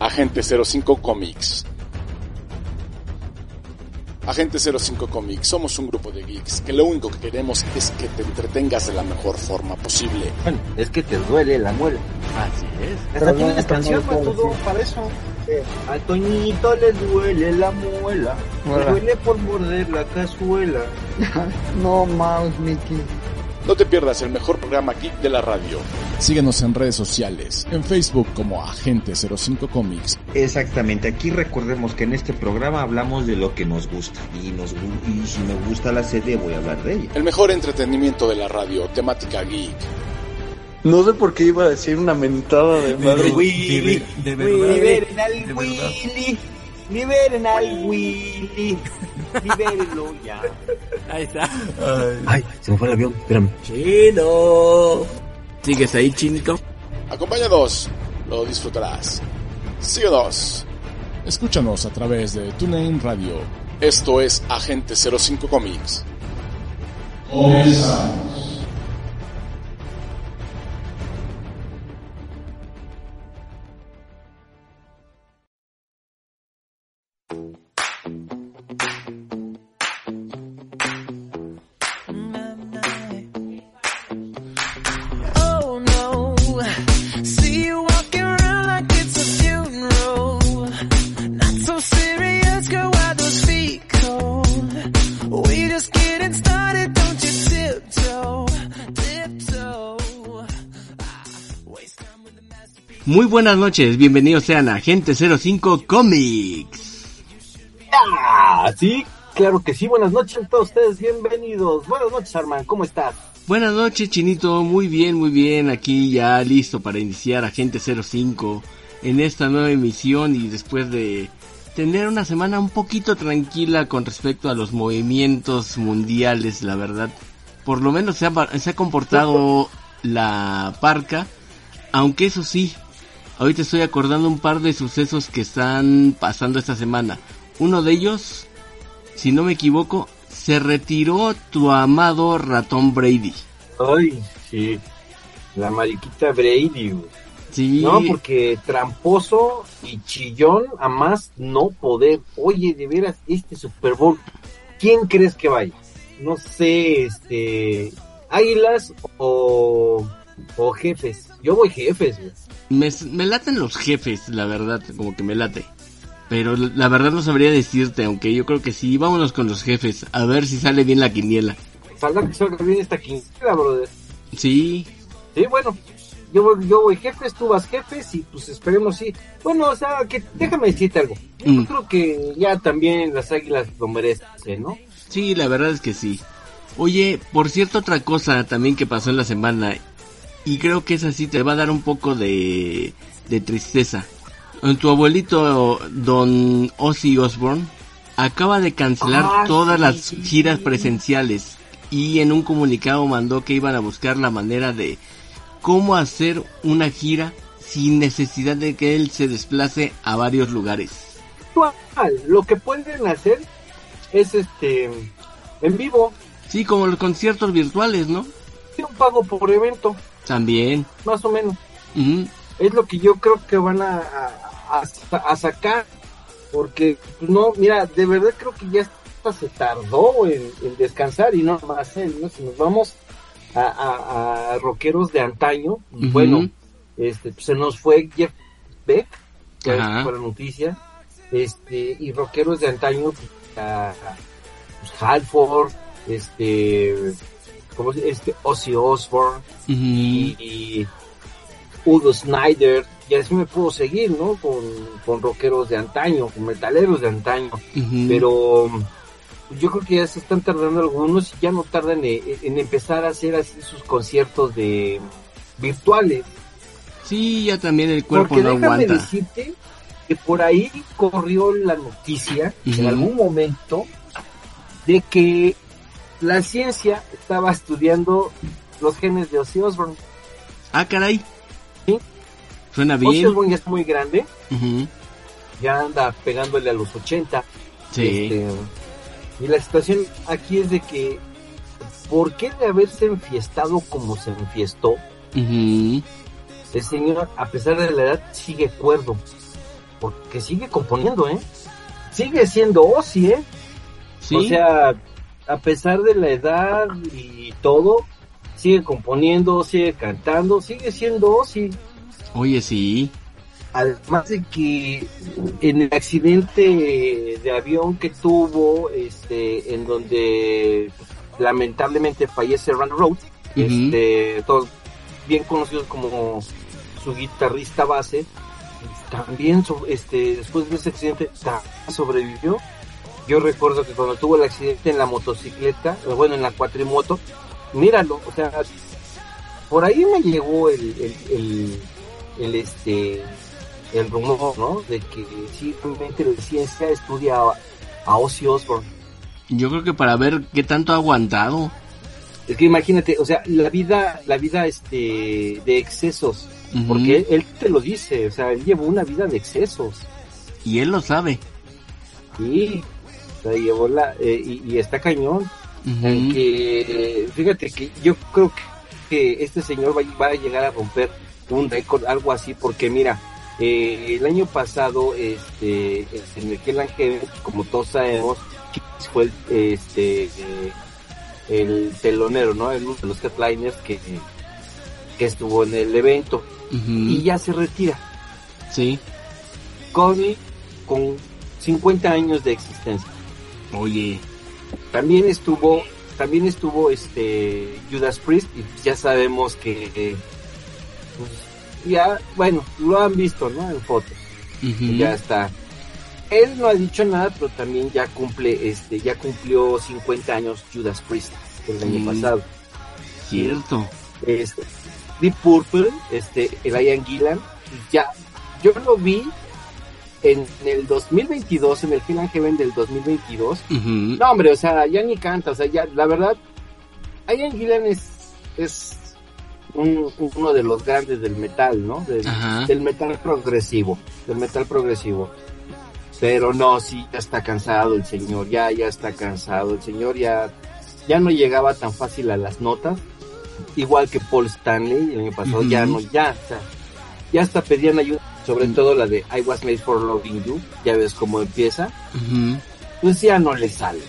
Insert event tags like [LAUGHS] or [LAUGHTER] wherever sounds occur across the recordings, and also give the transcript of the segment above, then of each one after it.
Agente 05 Comics. Agente 05 Comics, somos un grupo de geeks que lo único que queremos es que te entretengas de la mejor forma posible. Bueno, es que te duele la muela. Así es. Hasta tiene una canción para todo, para eso. A Toñito le duele la muela. Le duele por morder la cazuela. [LAUGHS] no más, Mickey. No te pierdas el mejor programa geek de la radio. Síguenos en redes sociales, en Facebook como Agente 05 Comics. Exactamente, aquí recordemos que en este programa hablamos de lo que nos gusta. Y, nos, y si me gusta la serie voy a hablar de ella. El mejor entretenimiento de la radio, temática geek. No sé por qué iba a decir una mentada de madre. Willy, de, verdad. Liberen al Willy. Liberen al Willy. Libérenlo ya. Ahí está. Ay. Ay, se me fue el avión, espérame. Chino. ¿Sigues ahí, chinito? Acompáñanos, lo disfrutarás. Síguenos. Escúchanos a través de TuneIn Radio. Esto es Agente 05 Comics. Comenzamos. Muy buenas noches, bienvenidos sean a Agente 05 Comics. Ah, sí, claro que sí, buenas noches a todos ustedes, bienvenidos. Buenas noches, Arman, ¿cómo estás? Buenas noches, Chinito, muy bien, muy bien, aquí ya listo para iniciar Agente 05 en esta nueva emisión y después de tener una semana un poquito tranquila con respecto a los movimientos mundiales, la verdad. Por lo menos se ha, se ha comportado la parca, aunque eso sí, Ahorita estoy acordando un par de sucesos que están pasando esta semana. Uno de ellos, si no me equivoco, se retiró tu amado ratón Brady. Ay, sí. La mariquita Brady. Sí. No, porque tramposo y chillón a más no poder. Oye, de veras, este Super Bowl, ¿quién crees que vaya? No sé, este, Águilas o, o Jefes. Yo voy Jefes, güey. Me, me, laten los jefes, la verdad, como que me late. Pero la verdad no sabría decirte, aunque yo creo que sí. Vámonos con los jefes, a ver si sale bien la quiniela. Salga que salga bien esta quiniela, brother. Sí. Sí, bueno. Yo voy, yo voy jefes, tú vas jefes y pues esperemos sí. Bueno, o sea, que déjame decirte algo. Yo mm. creo que ya también las águilas lo merecen, ¿no? Sí, la verdad es que sí. Oye, por cierto, otra cosa también que pasó en la semana y creo que esa sí te va a dar un poco de, de tristeza. Tu abuelito, don Ozzy Osbourne, acaba de cancelar Ah, todas sí, las sí, giras sí. presenciales y en un comunicado mandó que iban a buscar la manera de cómo hacer una gira sin necesidad de que él se desplace a varios lugares. Lo que pueden hacer es este en vivo, Sí, como los conciertos virtuales, ¿no? sí, un pago por evento, También. más o menos. Es lo que yo creo que van a, a, sacar. Porque, pues, no, mira, de verdad creo que ya hasta se tardó en, en descansar y no más él, ¿no? Si nos vamos a, a, a rockeros de antaño, bueno, este, pues, se nos fue Jeff Beck, que fue la noticia, este, y rockeros de antaño, pues, a, pues, Halford, este, ¿cómo se Este, Ozzy Osbourne, y, y Udo Snyder, y así me puedo seguir, ¿no? Con, con rockeros de antaño, con metaleros de antaño, pero pues, yo creo que ya se están tardando algunos y ya no tardan en, en empezar a hacer así sus conciertos de virtuales. Sí, ya también el cuerpo Porque no déjame aguanta. decirte que por ahí corrió la noticia en algún momento de que la ciencia estaba estudiando los genes de Ozzy Osbourne. Ah, caray. Sí. Suena Ozzy bien. Osbourne ya está muy grande, ya anda pegándole a los 80. Sí. Este, y la situación aquí es de que, ¿por qué de haberse enfiestado como se enfiestó? Ujú. El señor, a pesar de la edad, sigue cuerdo. Porque sigue componiendo, ¿eh? Sigue siendo Ozzy, ¿eh? Sí. O sea, a pesar de la edad y todo, sigue componiendo, sigue cantando, sigue siendo Ozzy. Oye, sí. Además de que en el accidente de avión que tuvo, este, en donde lamentablemente fallece Rand Rhodes, este, todos bien conocidos como su guitarrista base, también este, después de ese accidente ta- sobrevivió. Yo recuerdo que cuando tuvo el accidente en la motocicleta, o bueno, en la cuatrimoto, míralo, o sea, por ahí me llegó el, el, el, el, este, el rumor, ¿no? De que sí, realmente la ciencia estudia a, a Ozzy Osbourne. Yo creo que para ver qué tanto ha aguantado. Es que imagínate, o sea, la vida, la vida, este, de excesos, porque él, él te lo dice, o sea, él llevó una vida de excesos, Y él lo sabe. y, o sea, llevó la, eh, y, y está cañón, en que, eh, fíjate que yo creo que, que este señor va, va a llegar a romper un récord, algo así, porque mira, eh, el año pasado, este, en el and Heaven, como todos sabemos, fue el, este, eh, el telonero, ¿no? El uno de los headliners que, que estuvo en el evento y ya se retira. Sí. Connie con 50 años de existencia. Oye. También estuvo, también estuvo este Judas Priest y ya sabemos que pues, ya, bueno, lo han visto, ¿no? En fotos. Ya está. Él no ha dicho nada, pero también ya cumple, este, ya cumplió 50 años Judas Priest el año pasado. Cierto. Este, Deep Purple, este, el Ian Gillan, ya, yo lo vi en el 2022, en el Hell and Heaven del 2022. Ujú. No, hombre, o sea, ya ni canta, o sea, ya, la verdad, Ian Gillan es, es un- uno de los grandes del metal, ¿no? Del, metal progresivo, del metal progresivo. Pero no, sí, ya está cansado el señor, ya, ya está cansado. El señor ya, ya no llegaba tan fácil a las notas. Igual que Paul Stanley el año pasado, ya no, ya, sea, ya hasta pedían ayuda, sobre Mm. todo la de I was made for loving you, ya ves cómo empieza, Ujú. pues ya no le sale.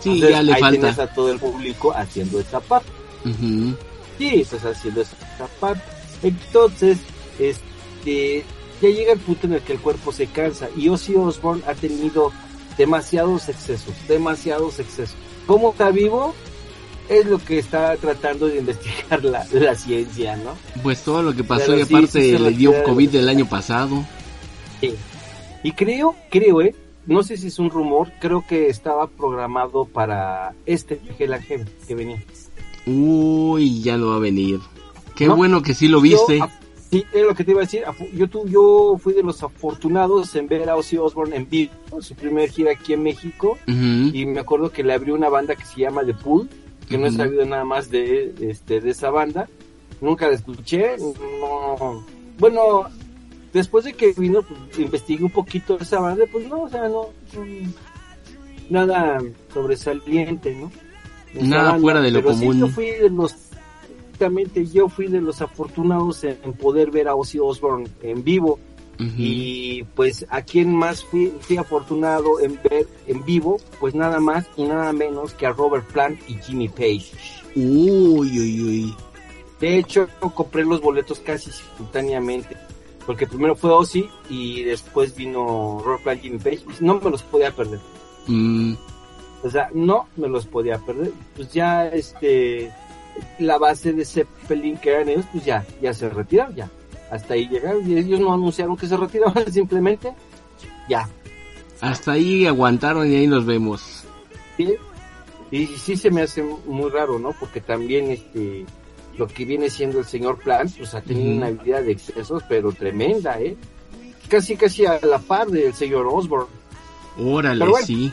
Sí, Entonces, ya le ahí falta. tienes a todo el público haciendo esta parte. Ujú. Sí, estás haciendo esta parte. Entonces, este, ya llega el punto en el que el cuerpo se cansa y Ozzy Osbourne ha tenido demasiados excesos, demasiados excesos. ¿Cómo está vivo? Es lo que está tratando de investigar la, la ciencia, ¿no? Pues todo lo que pasó y aparte sí le dio COVID el año pasado. Sí. Y creo, creo, eh, no sé si es un rumor, creo que estaba programado para este Heaven que venía. Uy, ya no va a venir. Qué ¿No? bueno que sí lo viste. Yo, sí, es lo que te iba a decir. Yo, tu- yo fui de los afortunados en ver a Ozzy Osbourne en vivo, su primer gira aquí en México. Y me acuerdo que le abrió una banda que se llama The Pool, que no he sabido nada más de, este, de esa banda. Nunca la escuché. No. Bueno, después de que vino, pues, investigué un poquito esa banda, pues no, o sea, no. Nada sobresaliente, ¿no? Esa Nada fuera de lo pero sí, común. yo fui de los yo fui de los afortunados en, en poder ver a Ozzy Osbourne en vivo Y pues a quien más fui, fui afortunado en ver en vivo, pues nada más y nada menos que a Robert Plant y Jimmy Page. Uy, uy, uy. De hecho, compré los boletos casi simultáneamente, porque primero fue Ozzy y después vino Robert Plant y Jimmy Page, y no me los podía perder. Mm, O sea, no me los podía perder. Pues ya este la base de Zeppelin que eran ellos, pues ya, ya se retiraron, ya. Hasta ahí llegaron y ellos no anunciaron que se retiraban, [LAUGHS] simplemente ya. hasta ahí aguantaron y ahí nos vemos. ¿sí? Y sí se me hace muy raro, ¿no? Porque también este lo que viene siendo el señor Plan, pues ha tenido una vida de excesos, pero tremenda, ¿eh? Casi, casi a la par del señor Osborne. Órale, bueno. sí.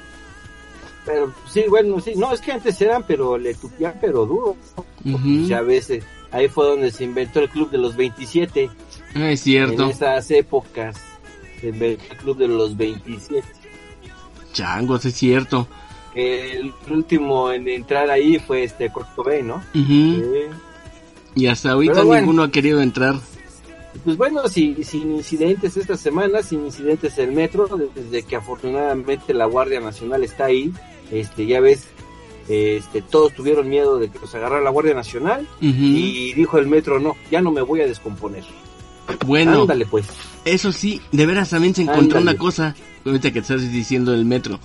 Pero sí, bueno, sí, no, es que antes eran, pero le tupían, pero duro. Ujú. Ya a veces, ahí fue donde se inventó el club de los 27. Ah, es cierto. En esas épocas se inventó el club de los 27. Changos, es cierto. El último en entrar ahí fue este Kurt Cobain, ¿no? Sí. Y hasta ahorita Pero bueno. ninguno ha querido entrar. Pues bueno, si, sin incidentes esta semana, sin incidentes en el metro, desde que afortunadamente la Guardia Nacional está ahí, este, ya ves, este, todos tuvieron miedo de que los agarrara la Guardia Nacional y dijo el metro, no, ya no me voy a descomponer. Bueno, Ándale pues. eso sí, de veras también se encontró Ándale. una cosa, ahorita que estás diciendo del metro.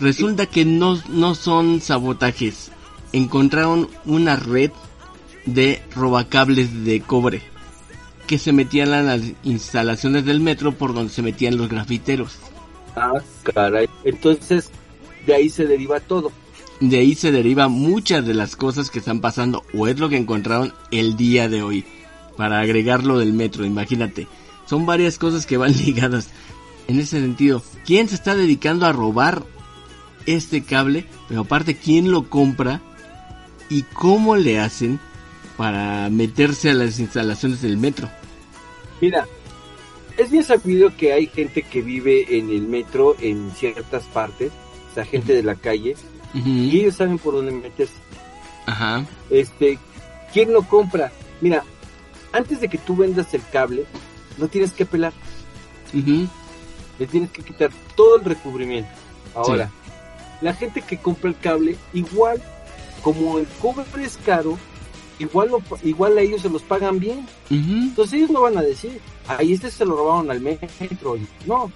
Resulta que no, no son sabotajes. Encontraron una red de robacables de cobre que se metían a las instalaciones del metro por donde se metían los grafiteros. Ah, caray. Entonces, de ahí se deriva todo. De ahí se deriva muchas de las cosas que están pasando o es lo que encontraron el día de hoy. Para agregarlo del metro, imagínate. Son varias cosas que van [LAUGHS] ligadas. En ese sentido, ¿quién se está dedicando a robar este cable? Pero aparte, ¿quién lo compra? ¿Y cómo le hacen para meterse a las instalaciones del metro? Mira, es bien sabido que hay gente que vive en el metro en ciertas partes, o sea, gente de la calle, y ellos saben por dónde meterse. Ajá. Este, ¿quién lo compra? Mira, antes de que tú vendas el cable, lo tienes que pelar, Ujú. le tienes que quitar todo el recubrimiento. Ahora, la gente que compra el cable, igual, como el cobre es caro, igual, lo- igual a ellos se los pagan bien. Entonces ellos no van a decir, ahí este se lo robaron al metro. No,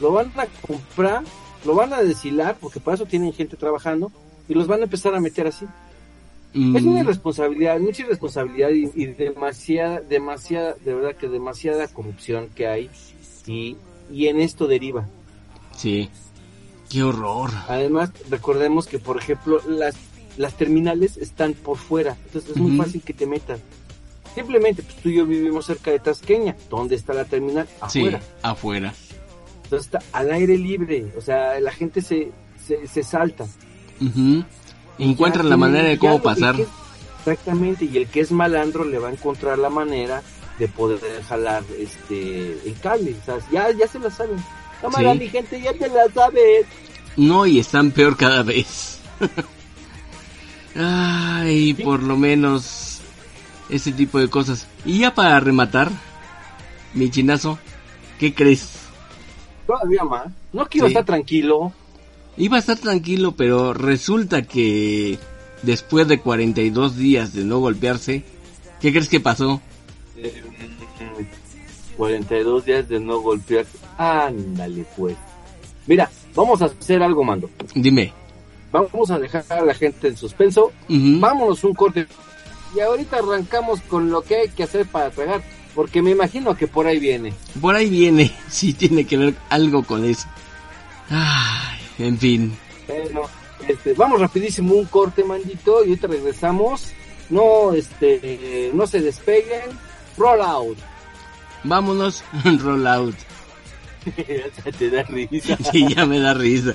lo van a comprar, lo van a deshilar, porque para eso tienen gente trabajando, y los van a empezar a meter así. Mm, Es una irresponsabilidad, mucha irresponsabilidad y, y demasiada, demasiada, de verdad que demasiada corrupción que hay y, y en esto deriva. Sí. Qué horror. Además, recordemos que, por ejemplo, las, las terminales están por fuera, entonces es muy fácil que te metan. Simplemente, pues tú y yo vivimos cerca de Tasqueña. ¿Dónde está la terminal? Afuera. Sí, afuera. Entonces está al aire libre, o sea, la gente se, se, se salta. Encuentran la manera de cómo pasar. es- exactamente, y el que es malandro le va a encontrar la manera de poder jalar este el cable, o sea, ya, ya se la saben. Cámara, Sí. mi gente, ya te la sabes. No, y están peor cada vez. [LAUGHS] Ay, por lo menos ese tipo de cosas. Y ya para rematar, mi chinazo, ¿qué crees? Todavía más. No quiero Sí. estar tranquilo. Iba a estar tranquilo, pero resulta que después de 42 días de no golpearse, ¿qué crees que pasó? Eh, 42 días de no golpear. Ándale, pues. Mira, vamos a hacer algo, mando. Dime. Vamos a dejar a la gente en suspenso. Vámonos un corte. Y ahorita arrancamos con lo que hay que hacer para tragar. Porque me imagino que por ahí viene. Por ahí viene, [LAUGHS] si tiene que ver algo con eso. Ay, en fin. Bueno, este, vamos rapidísimo un corte, mandito. Y ahorita regresamos. No, este, no se despeguen. Roll out. Vámonos, [LAUGHS] roll out. [LAUGHS] Ya te da risa. Sí, ya me da risa.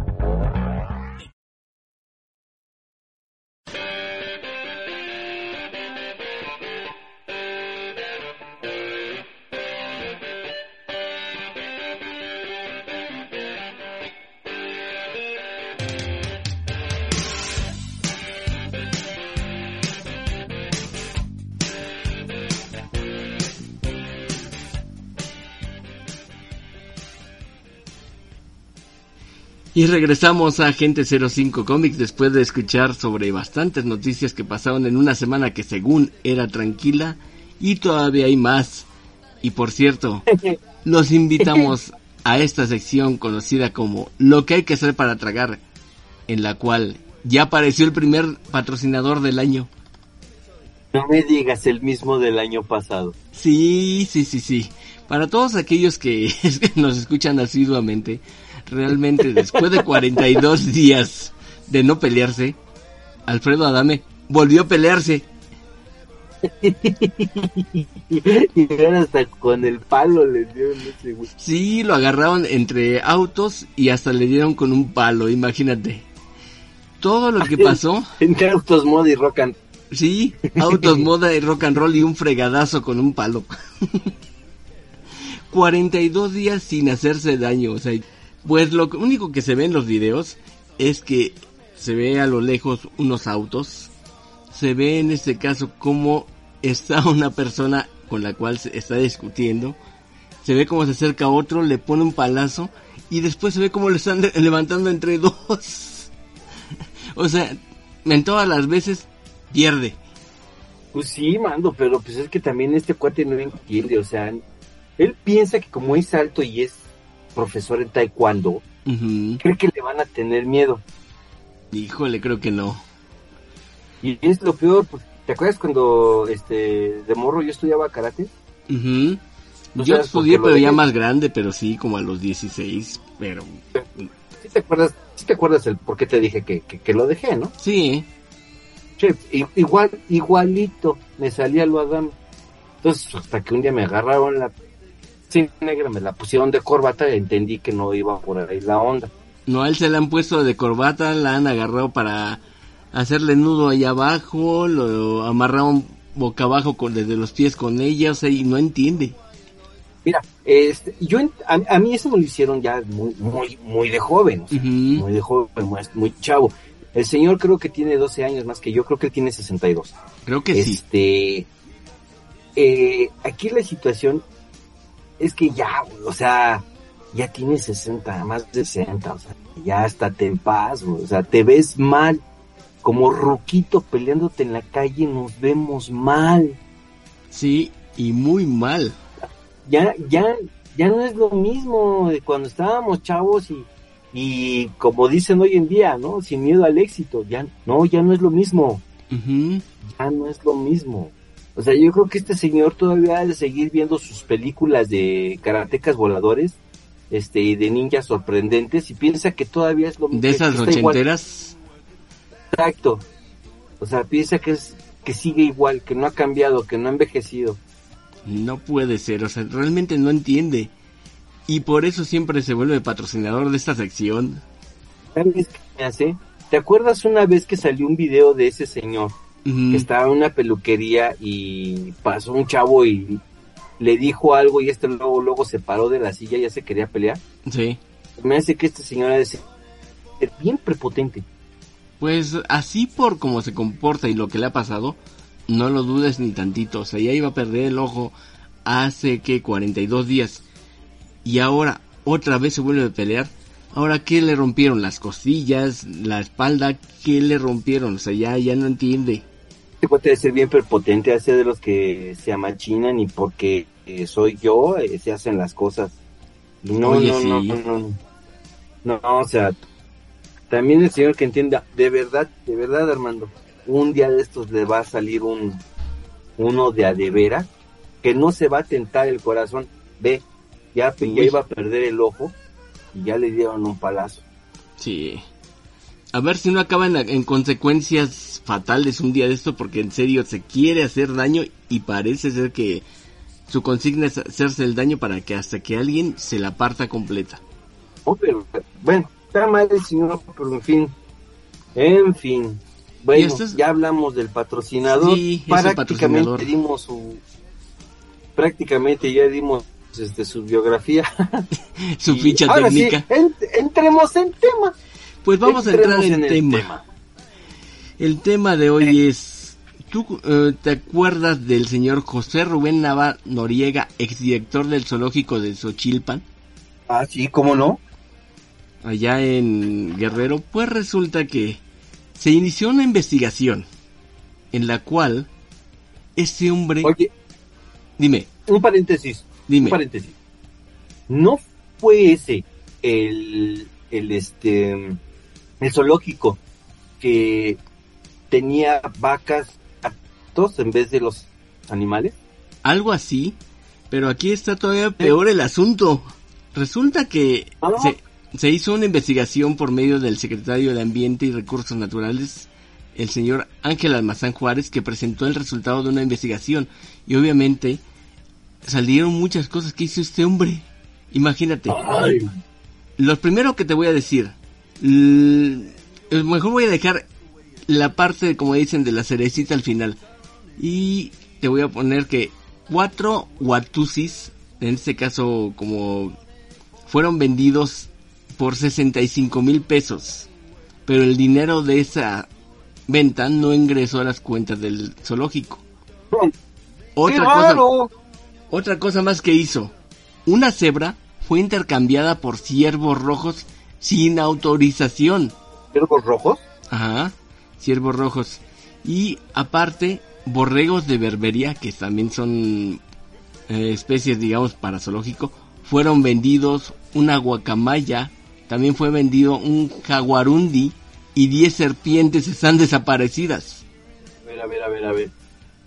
Y regresamos a Agente 05 Comics después de escuchar sobre bastantes noticias que pasaron en una semana que según era tranquila y todavía hay más. Y por cierto, [LAUGHS] los invitamos a esta sección conocida como Lo que hay que hacer para tragar, en la cual ya apareció el primer patrocinador del año. No me digas el mismo del año pasado. Sí, sí, sí, sí. Para todos aquellos que [LAUGHS] nos escuchan asiduamente, realmente después de 42 días de no pelearse, Alfredo Adame volvió a pelearse. [LAUGHS] y hasta con el palo le dieron ese güey. Sí, lo agarraron entre autos y hasta le dieron con un palo, imagínate. Todo lo que pasó. [LAUGHS] entre autos, moda y rock and Sí, autos, [LAUGHS] moda y rock and roll y un fregadazo con un palo. 42 días sin hacerse daño, o sea, pues lo único que se ve en los videos es que se ve a lo lejos unos autos, se ve en este caso cómo está [LAUGHS] una persona con la cual se está discutiendo, se ve cómo se acerca otro, le pone un palazo y después se ve cómo le están [LAUGHS] levantando entre dos. [LAUGHS] o sea, en todas las veces pierde. Pues sí, mando, pero pues es que también este cuate no entiende, o sea, él piensa que como es alto y es profesor en taekwondo, cree que le van a tener miedo. Híjole, creo que no. Y es lo peor, pues, ¿te acuerdas cuando este de morro yo estudiaba karate? Yo estudié, pero ya más grande, pero sí, como a los 16, pero... ¿Sí te acuerdas, sí te acuerdas el por qué te dije que, que, lo dejé, no? Sí. Che, igual, igualito, me salía lo Adam. Entonces, hasta que un día me agarraron la sí, negra, me la pusieron de corbata y entendí que no iba por ahí la onda. No, a él se la han puesto de corbata, la han agarrado para hacerle nudo ahí abajo, lo amarraron boca abajo con, desde los pies con ella, o sea, y no entiende. Mira, este, yo a, mí eso me lo hicieron ya muy, muy, muy de joven, muy de joven, muy, chavo. El señor creo que tiene 12 años más que yo, creo que él tiene 62. Creo que sí. Este, eh, aquí la situación es que ya, o sea, ya tienes 60, más de 60, o sea, ya estate en paz, o sea, te ves mal. Como Ruquito peleándote en la calle nos vemos mal. Sí, y muy mal. Ya, ya, ya no es lo mismo de cuando estábamos chavos y, y como dicen hoy en día, ¿no? Sin miedo al éxito, ya, no, ya no es lo mismo. Ya no es lo mismo. O sea, yo creo que este señor todavía ha de seguir viendo sus películas de karatecas voladores este y de ninjas sorprendentes y piensa que todavía es lo mismo. De esas ochenteras. Exacto. O sea, piensa que es que sigue igual, que no ha cambiado, que no ha envejecido. No puede ser, o sea, realmente no entiende. Y por eso siempre se vuelve patrocinador de esta sección. ¿Sabes qué me hace? ¿Te acuerdas una vez que salió un video de ese señor? Que estaba en una peluquería y pasó un chavo y le dijo algo y este luego, luego se paró de la silla y ya se quería pelear. Sí. Me hace que este señor es bien prepotente. Pues así por cómo se comporta y lo que le ha pasado, no lo dudes ni tantito. O sea, ya iba a perder el ojo hace que 42 días. Y ahora otra vez se vuelve a pelear. Ahora, ¿qué le rompieron? Las costillas, la espalda, ¿qué le rompieron? O sea, ya, ya no entiende. Este puede ser bien prepotente, hace de los que se amachinan y porque eh, soy yo, eh, se hacen las cosas. No, no, no, no, no, no, o sea, también el señor que entienda, de verdad, de verdad, Armando, un día de estos le va a salir un uno de adevera que no se va a tentar el corazón. Ve, ya, ya iba a perder el ojo y ya le dieron un palazo. Sí. A ver si no acaba en, consecuencias fatales un día de esto, porque en serio se quiere hacer daño y parece ser que su consigna es hacerse el daño para que hasta que alguien se la parta completa. Bueno, está mal el señor, pero en fin, en fin. Bueno, ya hablamos del patrocinador. Sí, prácticamente dimos su, prácticamente ya dimos este, su biografía. [LAUGHS] su ficha técnica. entremos en tema. Pues vamos a entrar en, el tema. El tema de hoy es, ¿tú eh, te acuerdas del señor José Rubén Nava Noriega, exdirector del zoológico de Xochilpan? Ah, sí, ¿cómo no? Allá en Guerrero, pues resulta que se inició una investigación en la cual este hombre... Oye, dime. Un paréntesis. Dime. Un paréntesis. No fue ese el, el este el zoológico que tenía vacas gatos en vez de los animales? Algo así, pero aquí está todavía peor el asunto. Resulta que Ah. se, se hizo una investigación por medio del secretario de Ambiente y Recursos Naturales, el señor Ángel Almazán Juárez, que presentó el resultado de una investigación. Y obviamente salieron muchas cosas que hizo este hombre. Imagínate. Ay, Lo primero que te voy a decir, mejor voy a dejar la parte, como dicen, de la cerecita al final. Y te voy a poner que cuatro Watusis, en este caso como fueron vendidos por 65 mil pesos. Pero el dinero de esa venta no ingresó a las cuentas del zoológico. ¡Qué Otra cosa, otra cosa más que hizo. Una cebra fue intercambiada por ciervos rojos sin autorización. ¿Ciervos rojos? Ajá, ciervos rojos. Y aparte, borregos de berbería, que también son eh, especies, digamos, para zoológico, fueron vendidos. Una guacamaya, también fue vendido un jaguarundi y 10 serpientes están desaparecidas. A ver, a ver, a ver, a ver.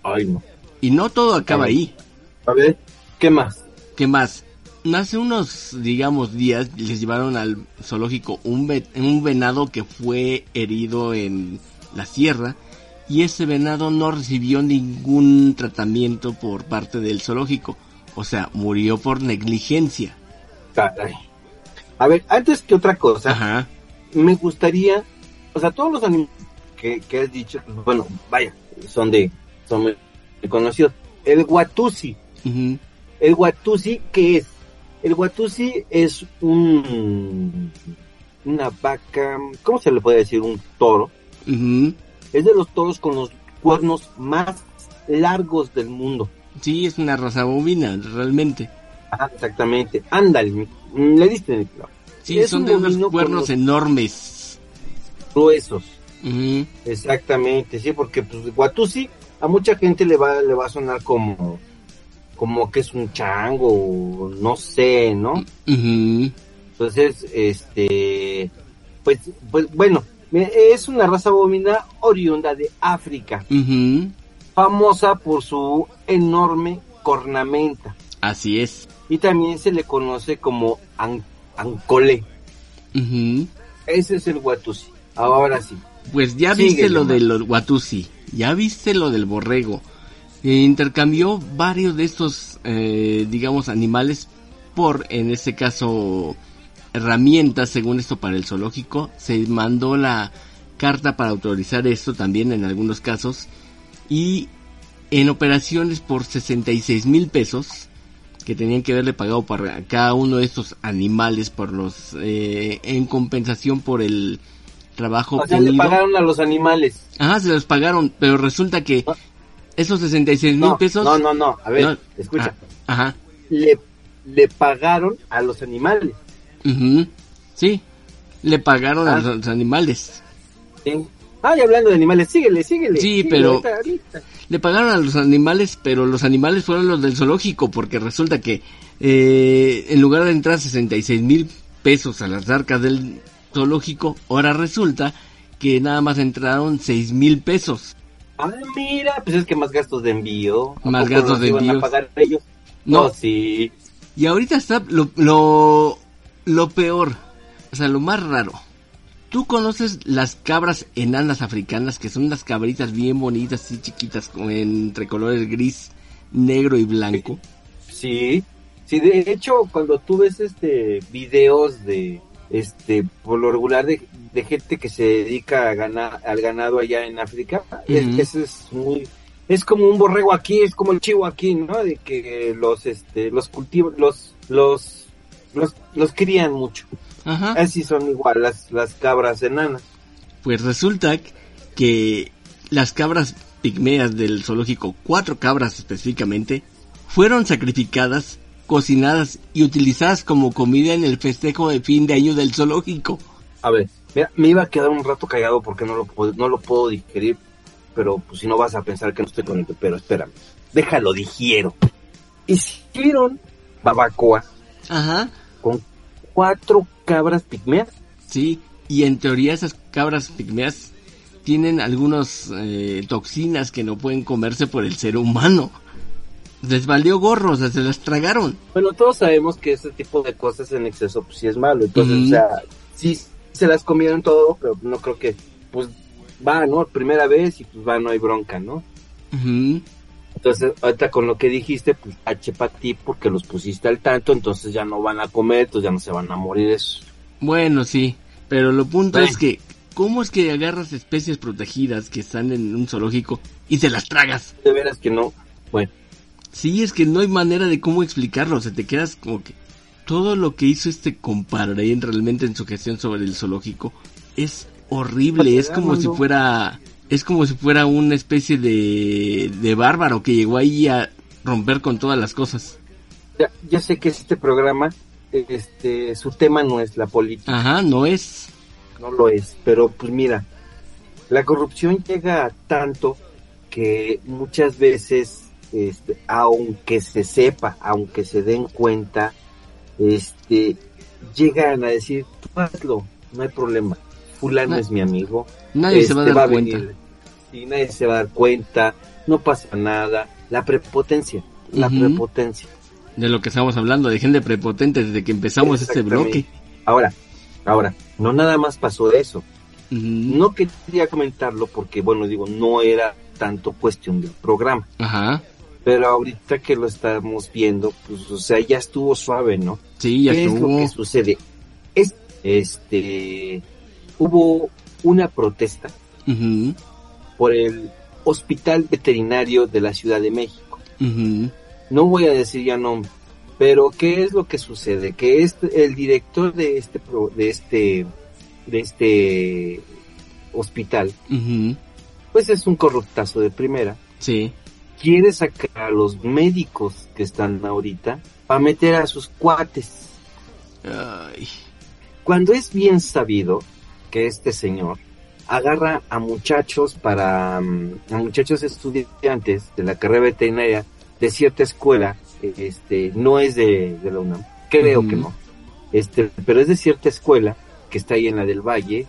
Ay, no. Y no todo acaba ahí. A ver, ¿qué más? ¿Qué más? Hace unos, digamos, días les llevaron al zoológico un, ve- un venado que fue herido en la sierra y ese venado no recibió ningún tratamiento por parte del zoológico. O sea, murió por negligencia. Caray. A ver, antes que otra cosa, Ajá. me gustaría, o sea, todos los animales que, que has dicho, bueno, vaya, son de, son muy conocidos. El Watusi, ujú, el Watusi, ¿qué es? El Watusi es un, una vaca, ¿cómo se le puede decir? Un toro. Es de los toros con los cuernos más largos del mundo. Sí, es una raza bovina, realmente. Ajá, exactamente. Ándale, le diste el clavo. Sí, Es son un de unos con cuernos enormes. Gruesos. Exactamente, sí, porque pues Watusi a mucha gente le va le va a sonar como como que es un chango, no sé, ¿no? Entonces, este pues pues bueno, es una raza bovina oriunda de África, famosa por su enorme cornamenta Así es. y también se le conoce como an- ancolé. Ujú. Ese es el Watusi. Ahora sí. Pues ya viste lo Omar. de los Watusi, ya viste lo del borrego. Intercambió varios de estos, eh, digamos, animales por, en este caso, herramientas, según esto, para el zoológico. Se mandó la carta para autorizar esto también en algunos casos. Y en operaciones por 66 mil pesos, que tenían que haberle pagado para cada uno de estos animales por los, eh, en compensación por el trabajo O sea, le pagaron a los animales. Ajá, se los pagaron, pero resulta que esos 66 mil No, pesos. no, no, no, a ver, No, escucha. ah, Ajá. le, le pagaron a los animales. ujú, Sí, le pagaron Ah. a los animales. ¿sí? Ay, hablando de animales, síguele, síguele. Sí, síguele, pero-. Le pagaron a los animales, pero los animales fueron los del zoológico, porque resulta que eh, en lugar de entrar 66 mil pesos a las arcas del zoológico, ahora resulta que nada más entraron 6 mil pesos. Ah, mira, pues es que más gastos de envío. ¿A Más gastos de envío. a pagar ellos? No. No, sí. Y ahorita está lo, lo, lo peor, o sea, lo más raro. ¿Tú conoces las cabras enanas africanas, que son unas cabritas bien bonitas y chiquitas, con- entre colores gris, negro y blanco? Sí. Sí, de hecho, cuando tú ves este videos de este por lo regular de, de gente que se dedica a ganar al ganado allá en África, es- ese es muy es como un borrego aquí, es como el chivo aquí, ¿no? De que los este los cultivan los los los, los crían mucho. Ajá. Así son igual las las cabras enanas. Pues resulta que las cabras pigmeas del zoológico, cuatro cabras específicamente, fueron sacrificadas, cocinadas y utilizadas como comida en el festejo de fin de año del zoológico. A ver, mira, me iba a quedar un rato callado porque no lo puedo, no lo puedo digerir, pero pues si no vas a pensar que no estoy con el pero espérame, déjalo digiero. Hicieron babacoa Ajá. con cuatro cabras pigmeas. Sí, y en teoría esas cabras pigmeas tienen algunas eh, toxinas que no pueden comerse por el ser humano. Les valió gorro, o sea, se las tragaron. Bueno, todos sabemos que ese tipo de cosas en exceso pues sí es malo. Entonces, Ujú. o sea, sí se las comieron todo, pero no creo que, pues, va, ¿no? Primera vez y pues va, no hay bronca, ¿no? Entonces, ahorita con lo que dijiste, pues, H para ti porque los pusiste al tanto, entonces ya no van a comer, entonces ya no se van a morir eso. Bueno, sí, pero lo punto Bueno. es que, ¿cómo es que agarras especies protegidas que están en un zoológico y se las tragas? De veras que no. Bueno, Sí, es que no hay manera de cómo explicarlo, o sea, te quedas como que todo lo que hizo este compadre realmente en su gestión sobre el zoológico es horrible, es como si fuera es como si fuera una especie de de bárbaro que llegó ahí a romper con todas las cosas. ya, ya sé que este programa, este, su tema no es la política. Ajá, no es. no lo es, pero pues mira, la corrupción llega a tanto que muchas veces, este, aunque se sepa, aunque se den cuenta, este, llegan a decir, tú hazlo, no hay problema, fulano es mi amigo, Nadie se va a este, dar cuenta. venir, y nadie se va a dar cuenta, no pasa nada, la prepotencia, la prepotencia. De lo que estamos hablando, de gente prepotente desde que empezamos este bloque. Ahora, ahora, no nada más pasó eso, Ujú. No quería comentarlo porque, bueno, digo, no era tanto cuestión del programa. Ajá. Pero ahorita que lo estamos viendo, pues, o sea, ya estuvo suave, ¿no? Sí, ya ¿Qué es lo que sucede? Es, este, hubo una protesta Ujú, por el Hospital Veterinario de la Ciudad de México. ujú. No voy a decir ya nombre, pero ¿qué es lo que sucede? Que este, el director de este, de este, de este hospital, Ujú, pues es un corruptazo de primera. Sí. Quiere sacar a los médicos que están ahorita para meter a sus cuates. Ay. Cuando es bien sabido que este señor agarra a muchachos para mm, a muchachos estudiantes de la carrera veterinaria de cierta escuela, este no es de, de la UNAM, creo que no. Este, pero es de cierta escuela que está ahí en la del Valle,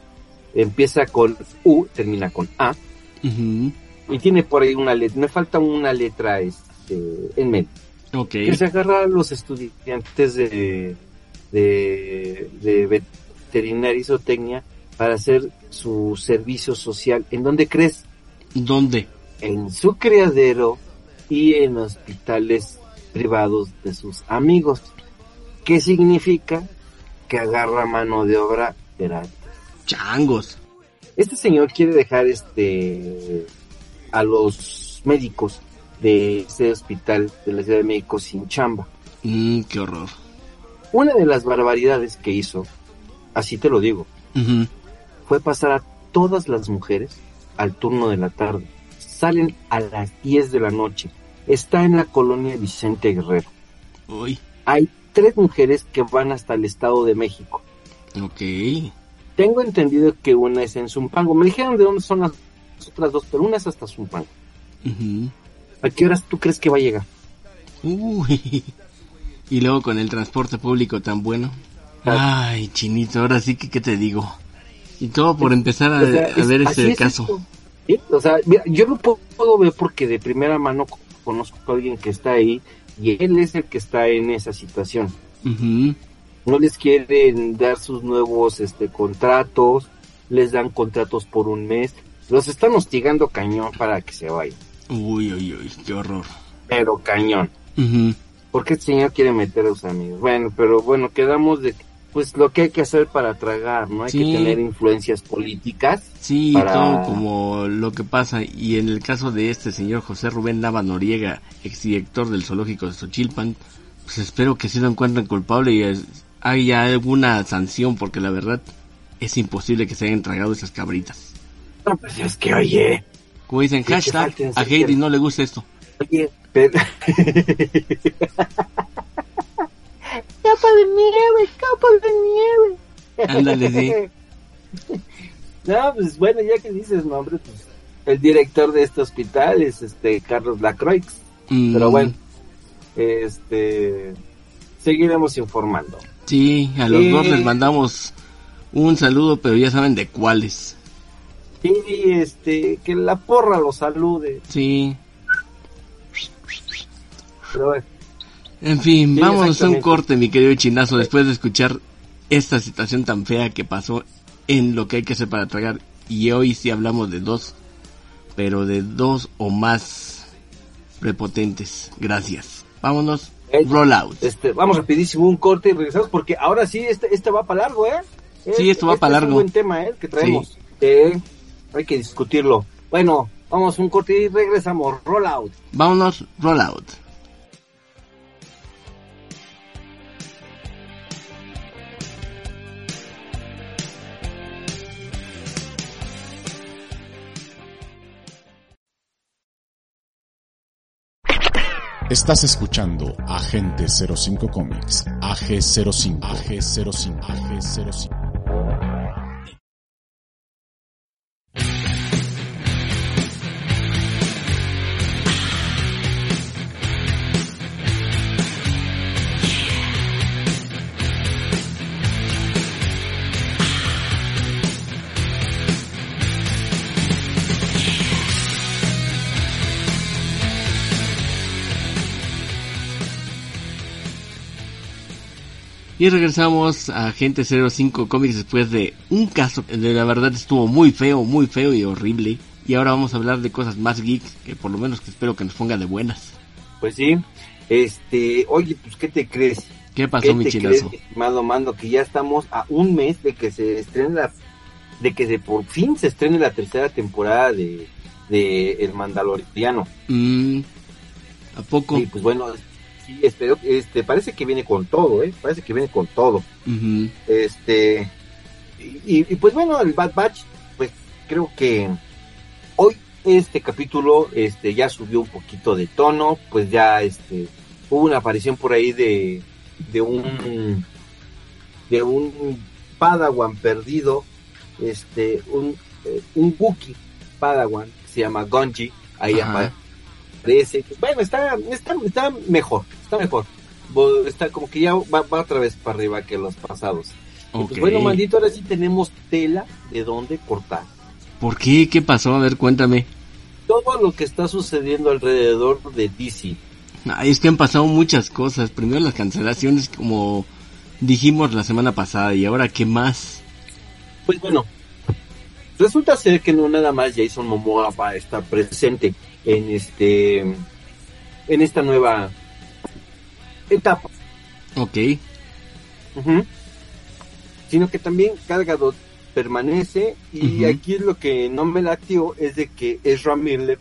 empieza con U, termina con A Ujú, y tiene por ahí una letra, me falta una letra este en medio. Ok. que se agarra a los estudiantes de, de, de veterinaria y zootecnia para hacer su servicio social. ¿En dónde crees? ¿Dónde? En su criadero y en hospitales privados de sus amigos. ¿Qué significa? Que agarra mano de obra gratis. Changos. Este señor quiere dejar este a los médicos de ese hospital de la Ciudad de México sin chamba. Mm, qué horror. Una de las barbaridades que hizo, así te lo digo, fue pasar a todas las mujeres al turno de la tarde. Salen a las 10 de la noche. Está en la colonia Vicente Guerrero. Uy. Hay tres mujeres que van hasta el Estado de México. Ok. Tengo entendido que una es en Zumpango. Me dijeron de dónde son las otras dos, pero una es hasta Zumpango. Ujú. ¿A qué horas tú crees que va a llegar? Uy. Y luego con el transporte público tan bueno. Ay, chinito, ahora sí que qué te digo. Y todo por empezar a, O sea, a es- ver este es caso. O sea, mira, yo lo puedo, puedo ver porque de primera mano conozco a alguien que está ahí y él es el que está en esa situación. No les quieren dar sus nuevos este contratos, les dan contratos por un mes, los están hostigando cañón para que se vayan, Uy, uy, uy, qué horror. pero cañón. Ujú. Porque este señor quiere meter a sus amigos. Bueno, pero bueno, quedamos de pues lo que hay que hacer para tragar, ¿no? Hay Sí. que tener influencias políticas. Sí, Para- todo como lo que pasa. Y en el caso de este señor José Rubén Nava Noriega, exdirector del zoológico de Xochilpan, pues espero que sí lo encuentren culpable y es- haya alguna sanción, porque la verdad es imposible que se hayan tragado esas cabritas. No, pues es que oye, Como dicen, Sí, hashtag, a Heidi no le gusta esto. oye, pero... [LAUGHS] capa de nieve, capa de nieve. Ándale, sí. [LAUGHS] No, pues bueno, ya que dices nombre, pues el director de este hospital es este Carlos Lacroix. Mm, Pero bueno, este seguiremos informando. Sí, a los dos les mandamos un saludo, pero ya saben de cuáles. Sí, este, que la porra los salude. Sí. Pero bueno, En fin, Sí, vámonos a un corte, mi querido chinazo, después de escuchar esta situación tan fea que pasó en lo que hay que hacer para tragar. Y hoy sí hablamos de dos, pero de dos o más prepotentes. Gracias. Vámonos, Eh, roll out. este, vamos rapidísimo un corte y regresamos porque ahora sí, este, este va para largo, ¿eh? Sí, esto va Este para Es un largo. buen tema, ¿eh? Que traemos. Eh, hay que discutirlo. Bueno, vamos un corte y regresamos. Roll out. Vámonos, roll out. Estás escuchando Agente 05 Comics, AG05, AG05, AG05. Y regresamos a Agente 05 Comics después de un caso de la verdad estuvo muy feo, muy feo y horrible. Y ahora vamos a hablar de cosas más geeks, que por lo menos que espero que nos ponga de buenas. Pues sí. Este, oye, pues, ¿qué te crees? ¿Qué pasó, ¿Qué mi crees, estimado Mando? Que ya estamos a un mes de que se estrene la, de que se, por fin se estrene la tercera temporada de, de El Mandaloriano. Mm, ¿A poco? Y pues bueno, sí, espero, este, parece que viene con todo, ¿eh? Parece que viene con todo. Este, y, y, pues bueno, el Bad Batch, pues creo que hoy este capítulo, este, ya subió un poquito de tono, pues ya, este, hubo una aparición por ahí de, de un, de un Padawan perdido, este, un, eh, un Wookiee Padawan que se llama Gonji, ahí aparece, bueno, está, está, está mejor, está mejor, está como que ya va, va otra vez para arriba que los pasados. Y pues bueno, maldito, ahora sí tenemos tela de dónde cortar. ¿Por qué? ¿Qué pasó? A ver, cuéntame. Todo lo que está sucediendo alrededor de DC. Ay, es que han pasado muchas cosas. Primero las cancelaciones, como dijimos la semana pasada, y ahora qué más. Pues bueno, resulta ser que no nada más Jason Momoa va a estar presente en este en esta nueva etapa, Ok. Sino que también Gal Gadot permanece y Ujú. aquí es lo que no me latió es de que Ezra Miller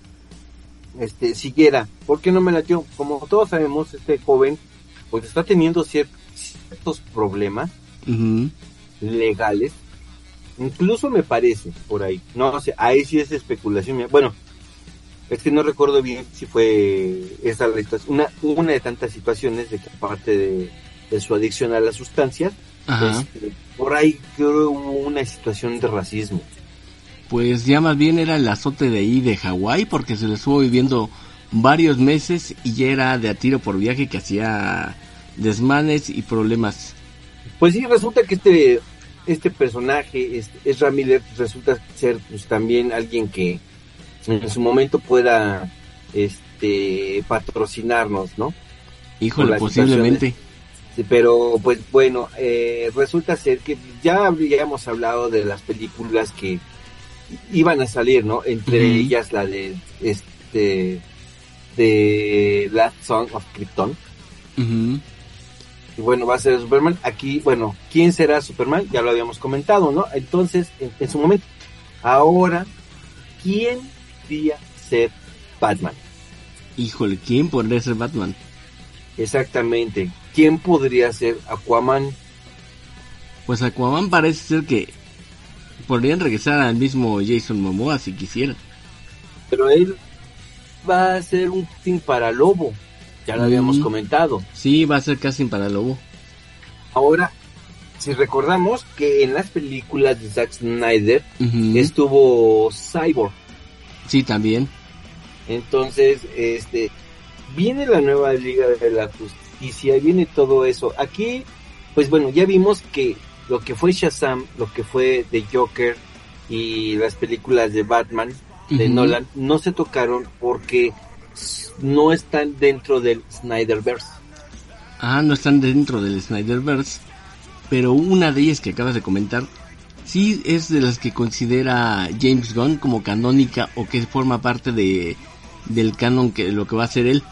este siguiera. ¿Por qué no me latió? Como todos sabemos, este joven pues está teniendo cier- ciertos problemas legales. Incluso me parece por ahí. No sé, ahí sí es especulación. Bueno, es que no recuerdo bien si fue esa la situación. Una, una de tantas situaciones de que aparte de, de su adicción a las sustancias, este, por ahí creo hubo una situación de racismo. Pues ya más bien era el azote de ahí de Hawái, porque se le estuvo viviendo varios meses y ya era de a tiro por viaje que hacía desmanes y problemas. Pues sí, resulta que este este personaje, este, Ezra Miller, resulta ser pues también alguien que en su momento pueda este patrocinarnos, ¿no? Híjole, posiblemente. Sí, pero pues bueno, eh, resulta ser que ya habíamos hablado de las películas que iban a salir, ¿no? Entre ellas la de este de Last Song of Krypton. Y bueno, va a ser Superman. Aquí, bueno, ¿quién será Superman? Ya lo habíamos comentado, ¿no? Entonces, en, en su momento. Ahora, ¿quién podría ser Batman? Híjole, ¿quién podría ser Batman? Exactamente. ¿Quién podría ser Aquaman? Pues Aquaman parece ser que podrían regresar al mismo Jason Momoa si quisieran. Pero él va a ser un team para Lobo. Ya lo habíamos Mm. comentado. Sí, va a ser casting para Lobo. Ahora, si recordamos que en las películas de Zack Snyder estuvo Cyborg. Sí, también. Entonces, este, viene la nueva Liga de la Justicia, viene todo eso. Aquí pues bueno, ya vimos que lo que fue Shazam, lo que fue The Joker y las películas de Batman de. Nolan no se tocaron porque no están dentro del Snyderverse. Ah, no están dentro del Snyderverse, pero una de ellas que acabas de comentar sí es de las que considera James Gunn como canónica o que forma parte de del canon que lo que va a hacer él.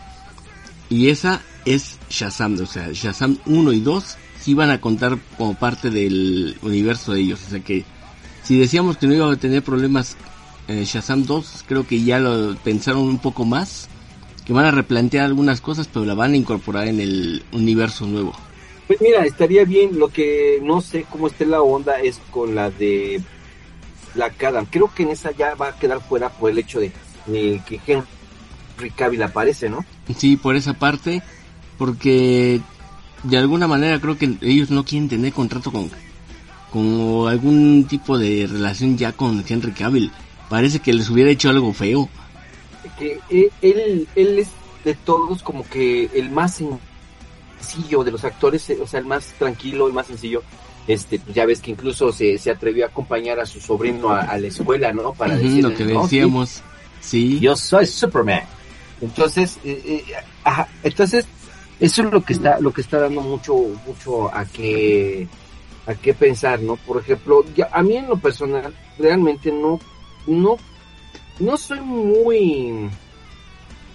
Y esa es Shazam, o sea, Shazam 1 y 2 sí van a contar como parte del universo de ellos, o sea que si decíamos que no iba a tener problemas eh, Shazam 2, creo que ya lo pensaron un poco más, que van a replantear algunas cosas, pero la van a incorporar en el universo nuevo. Pues mira, estaría bien, lo que no sé cómo esté la onda es con la de Black Adam. Creo que en esa ya va a quedar fuera por el hecho de, de que Henry Cavill aparece, ¿no? Sí, por esa parte, porque de alguna manera creo que ellos no quieren tener contrato con, con algún tipo de relación ya con Henry Cavill. Parece que les hubiera hecho algo feo. Que él, él, él es de todos como que el más sencillo de los actores, eh, o sea, el más tranquilo, el más sencillo. Este, pues ya ves que incluso se, se atrevió a acompañar a su sobrino a, a la escuela, ¿no? Para Ujú, decirle, lo que "No, sí, decíamos. Sí. yo soy Superman. Entonces, eh, eh, ajá, entonces eso es lo que está, lo que está dando mucho, mucho a que, a qué pensar, ¿no? Por ejemplo, ya, a mí en lo personal realmente no, no, no soy muy,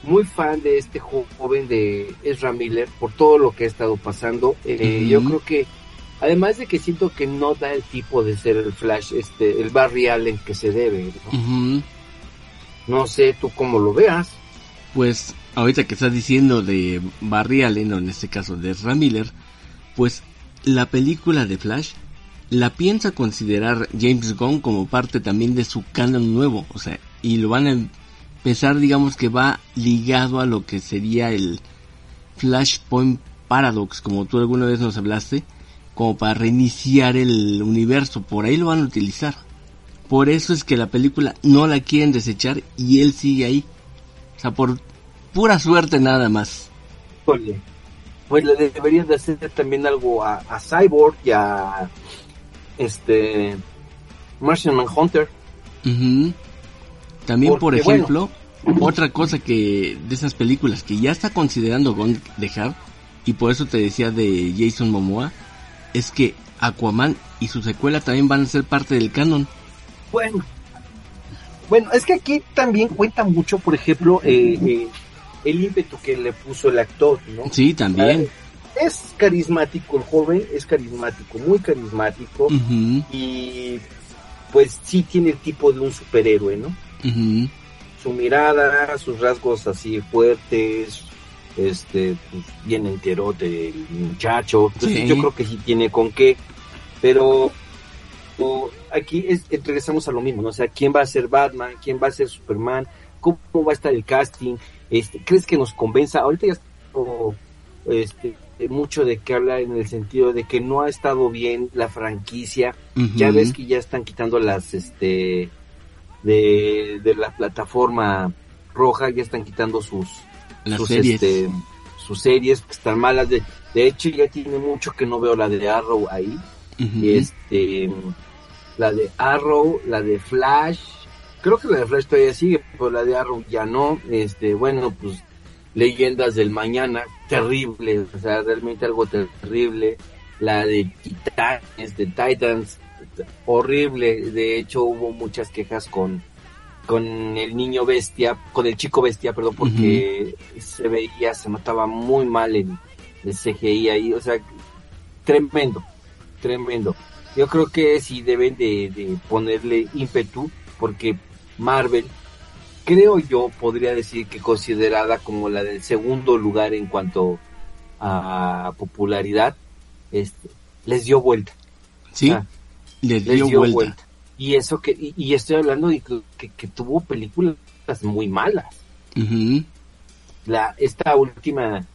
muy fan de este jo- joven de Ezra Miller por todo lo que ha estado pasando. Eh. Yo creo que además de que siento que no da el tipo de ser el Flash, este, el Barry Allen que se debe. ¿no? No sé tú cómo lo veas. Pues ahorita que estás diciendo de Barry Allen, o en este caso de Ezra Miller, pues la película de Flash la piensa considerar James Gunn como parte también de su canon nuevo, o sea, y lo van a empezar, digamos que va ligado a lo que sería el Flashpoint Paradox, como tú alguna vez nos hablaste, como para reiniciar el universo, por ahí lo van a utilizar. Por eso es que la película no la quieren desechar y él sigue ahí. O sea, por pura suerte nada más. Pues le deberían de hacer también algo a, a Cyborg y a este Martian Manhunter. También, por ejemplo, otra cosa que de esas películas que ya está considerando Gon dejar, y por eso te decía de Jason Momoa, es que Aquaman y su secuela también van a ser parte del canon. Bueno, bueno, es que aquí también cuenta mucho, por ejemplo, eh, eh, el ímpetu que le puso el actor, ¿no? Sí, también. Es carismático el joven, es carismático, muy carismático y pues sí tiene el tipo de un superhéroe, ¿no? Su mirada, sus rasgos así fuertes, este, pues bien enterote el muchacho. Entonces Sí. yo creo que sí tiene con qué, pero o, aquí es, regresamos a lo mismo, ¿no? O sea, ¿quién va a ser Batman? ¿Quién va a ser Superman? ¿Cómo va a estar el casting? Este, ¿Crees que nos convenza? Ahorita ya o, este, mucho de que hablar en el sentido de que no ha estado bien la franquicia. Ya ves que ya están quitando las, este, de, de la plataforma roja, ya están quitando sus, Las sus, series. este, sus series que están malas. De, de hecho, ya tiene mucho que no veo la de Arrow ahí. Y este, la de Arrow, la de Flash. Creo que la de Flash todavía sigue, pero la de Arrow ya no. Este, bueno, pues Leyendas del Mañana, terrible, o sea, realmente algo terrible. La de Titanes, de Titans, horrible. De hecho, hubo muchas quejas con, con el niño bestia, con el chico bestia, perdón, porque se veía, se notaba muy mal el, el CGI ahí, o sea, tremendo, tremendo. Yo creo que sí deben de, de ponerle ímpetu, porque Marvel, creo yo, podría decir que considerada como la del segundo lugar en cuanto a popularidad, este, les dio vuelta. Sí, Ah, les les dio, dio vuelta. vuelta. Y eso que, y, y estoy hablando de que, que- tuvo películas muy malas. La, esta última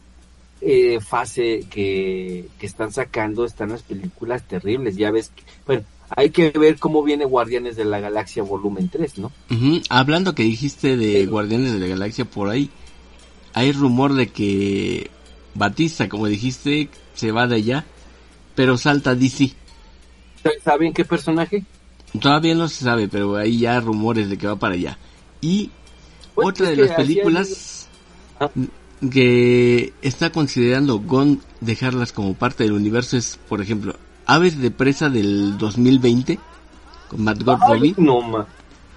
eh, fase que, que están sacando están las películas terribles. Ya ves, que- bueno, hay que ver cómo viene Guardianes de la Galaxia volumen 3, ¿no? Hablando que dijiste de Pero- Guardianes de la Galaxia por ahí, hay rumor de que Batista, como dijiste, se va de allá pero salta DC. ¿Saben qué personaje? Todavía no se sabe, pero hay ya rumores de que va para allá. Y Pues, otra de las películas Ah. que está considerando Gon dejarlas como parte del universo es, por ejemplo, Aves de Presa del 2020 con Matt Robbie. no, ma.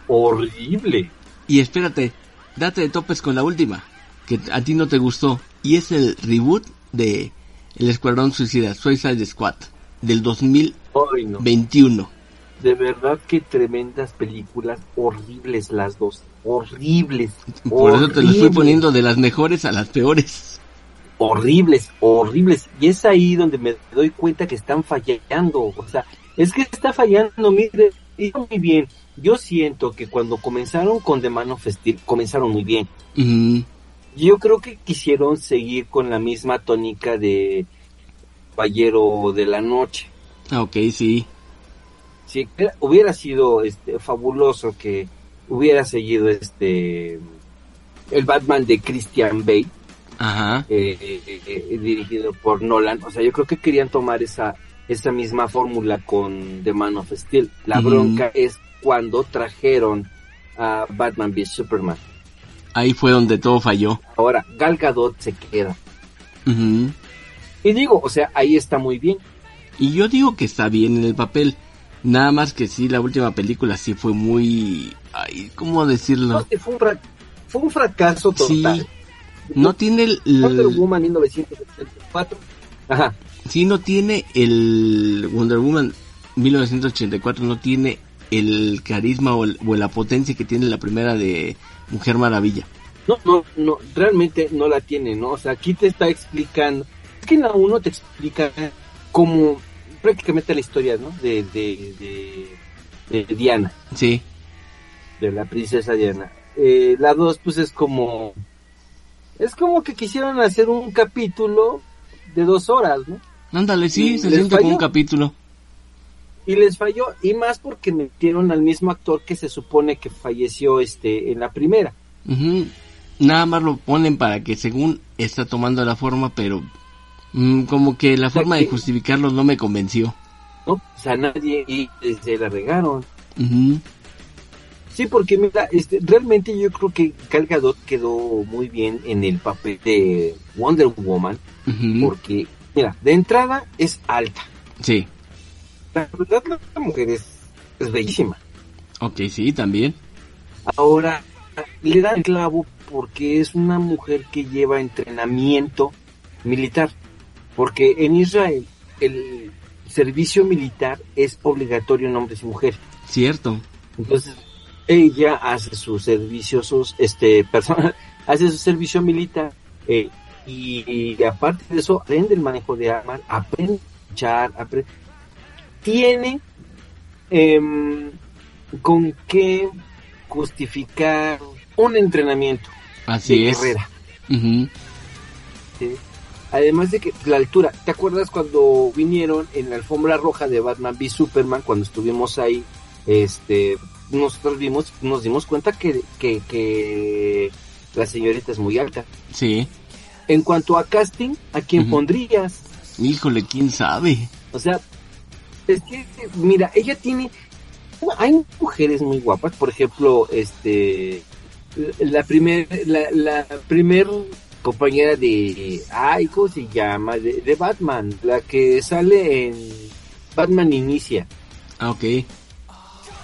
Horrible. Y espérate, date de topes con la última, que a ti no te gustó, y es el reboot de El Escuadrón Suicida, Suicide Squad, del 2021. Ay, no. De verdad que tremendas películas, horribles las dos, horribles. Por eso te estoy horribles, poniendo de las mejores a las peores. Horribles, horribles. Y es ahí donde me doy cuenta que están fallando. O sea, es que está fallando, mire, muy bien. Yo siento que cuando comenzaron con The Man of Steel, comenzaron muy bien. Yo creo que quisieron seguir con la misma tónica de Caballero de la Noche. Ah, ok, sí. Si era- hubiera sido este, fabuloso que hubiera seguido este el Batman de Christian Bale, Ajá. eh, eh, eh, dirigido por Nolan. O sea, yo creo que querían tomar esa, esa misma fórmula con The Man of Steel. La bronca es cuando trajeron a Batman v Superman. Ahí fue donde todo falló. Ahora, Gal Gadot se queda. Ujú. Y digo, o sea, ahí está muy bien. Y yo digo que está bien en el papel. Nada más que sí, la última película sí fue muy... Ay, ¿cómo No, decirlo? fue, un fra- fue un fracaso Sí. total. No tiene el... Wonder Woman 1974. Ajá. Sí, no tiene el Wonder Woman 1984, no tiene el carisma o, el- o la potencia que tiene la primera de Mujer Maravilla. No, no, no, realmente no la tiene, ¿no? O sea, aquí te está explicando. Es que en la 1 te explica como prácticamente la historia, ¿no? De, de, de, de Diana, Sí, de la princesa Diana. Eh, la 2, pues es como. Es como que quisieron hacer un capítulo de dos horas, ¿no? ándale, sí, ¿Y se siente como un capítulo. Y les falló, y más porque metieron al mismo actor que se supone que falleció este en la primera. Nada más lo ponen para que según está tomando la forma, pero mm, como que la forma de justificarlo no me convenció. ¿no? O sea, nadie y se la regaron. Sí, porque mira, este, realmente yo creo que Gal Gadot quedó muy bien en el papel de Wonder Woman, porque, mira, de entrada es alta. Sí, La verdad, la mujer es, es bellísima. ok, sí, también. Ahora, le dan el clavo porque es una mujer que lleva entrenamiento militar. Porque en Israel el servicio militar es obligatorio en hombres y mujeres. Cierto. Entonces, ella hace su servicio, sus, este, [LAUGHS] persona, hace su servicio militar, eh, y, y aparte de eso, aprende el manejo de armas, aprende a luchar, aprende, tiene, em, con qué justificar un entrenamiento Así de es. guerrera. Ujú. ¿sí? Además de que la altura, ¿te acuerdas cuando vinieron en la alfombra roja de Batman v Superman, cuando estuvimos ahí, este, nosotros vimos, nos dimos cuenta que, que, que la señorita es muy alta. Sí. En cuanto a casting, ¿a quién pondrías? Híjole, quién sabe. O sea, es que, mira, ella tiene, hay mujeres muy guapas, por ejemplo, este, la primer, la, la primer compañera de, ay, ¿cómo se llama? De, de Batman, la que sale en Batman Inicia, Ah, ok.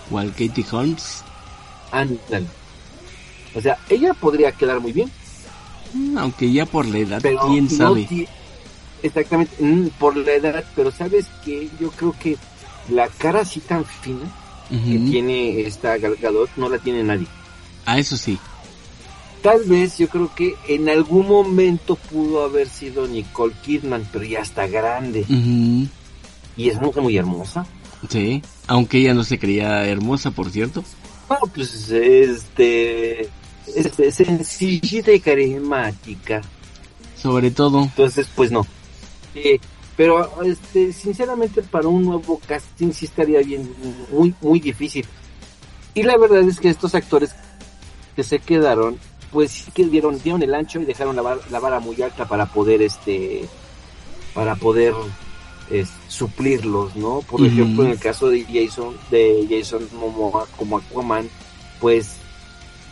¿Cuál Katie Holmes? ándale. O sea, ella podría quedar muy bien, Mm, Aunque ya por la edad, pero quién no sabe. exactamente, mm, por la edad, pero sabes que yo creo que la cara así tan fina que tiene esta Gal Gadot no la tiene nadie. Ah, eso sí. Tal vez yo creo que en algún momento pudo haber sido Nicole Kidman, pero ya está grande y es muy, muy hermosa. Sí. Aunque ella no se creía hermosa, por cierto. Bueno, pues este, este sencillita y carismática. Sobre todo. Entonces, pues no. Eh, pero este, sinceramente para un nuevo casting sí estaría bien, muy, muy difícil. Y la verdad es que estos actores que se quedaron, pues sí que dieron, dieron el ancho y dejaron la, la vara muy alta para poder, este, para poder es, suplirlos, ¿no? Por ejemplo, en el caso de Jason, de Jason Momoa como Aquaman, pues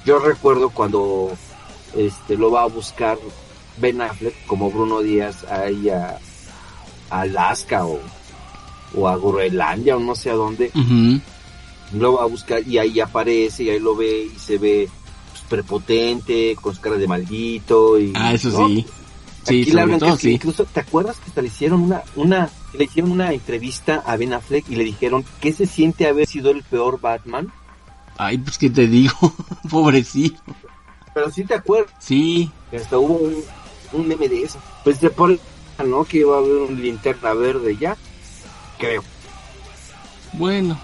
yo recuerdo cuando este lo va a buscar Ben Affleck como Bruno Díaz ahí a, a Alaska o, o a Groenlandia o no sé a dónde, lo va a buscar y ahí aparece y ahí lo ve y se ve prepotente, con su cara de maldito y Ah, eso ¿no? sí. Sí, Aquí que todo es que sí. incluso, ¿te acuerdas que hasta le hicieron una, una, le hicieron una entrevista a Ben Affleck y le dijeron qué se siente haber sido el peor Batman? Ay, pues qué te digo, [LAUGHS] pobrecito. Pero sí te acuerdas, Sí, que hasta hubo un, un meme de eso. Pues se pone, ¿no? Que iba a haber un linterna verde ya, creo. bueno.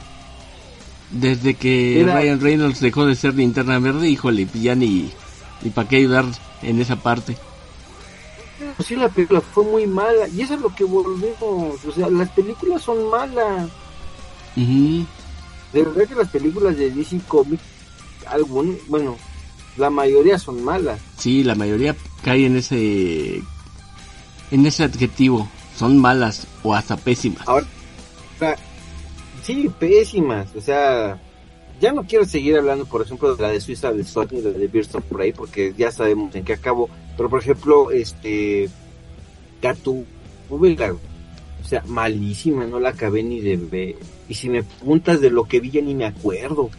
Desde que Era- Ryan Reynolds dejó de ser linterna verde, híjole, ya ni, ni para qué ayudar en esa parte. Pues sí, la película fue muy mala y eso es lo que volvemos. O sea, las películas son malas. Ujú. De verdad que las películas de DC Comics, algún, bueno, la mayoría son malas. Sí, la mayoría cae en ese en ese adjetivo. Son malas o hasta pésimas. Ahora, sí, pésimas. O sea, ya no quiero seguir hablando, por ejemplo, de la de Suiza de Sony, de la de Birds of Prey, porque ya sabemos en qué acabó. Pero, por ejemplo, este, Gatúbela, o sea, malísima, no la acabé ni de ver. Y si me preguntas de lo que vi, ya ni me acuerdo.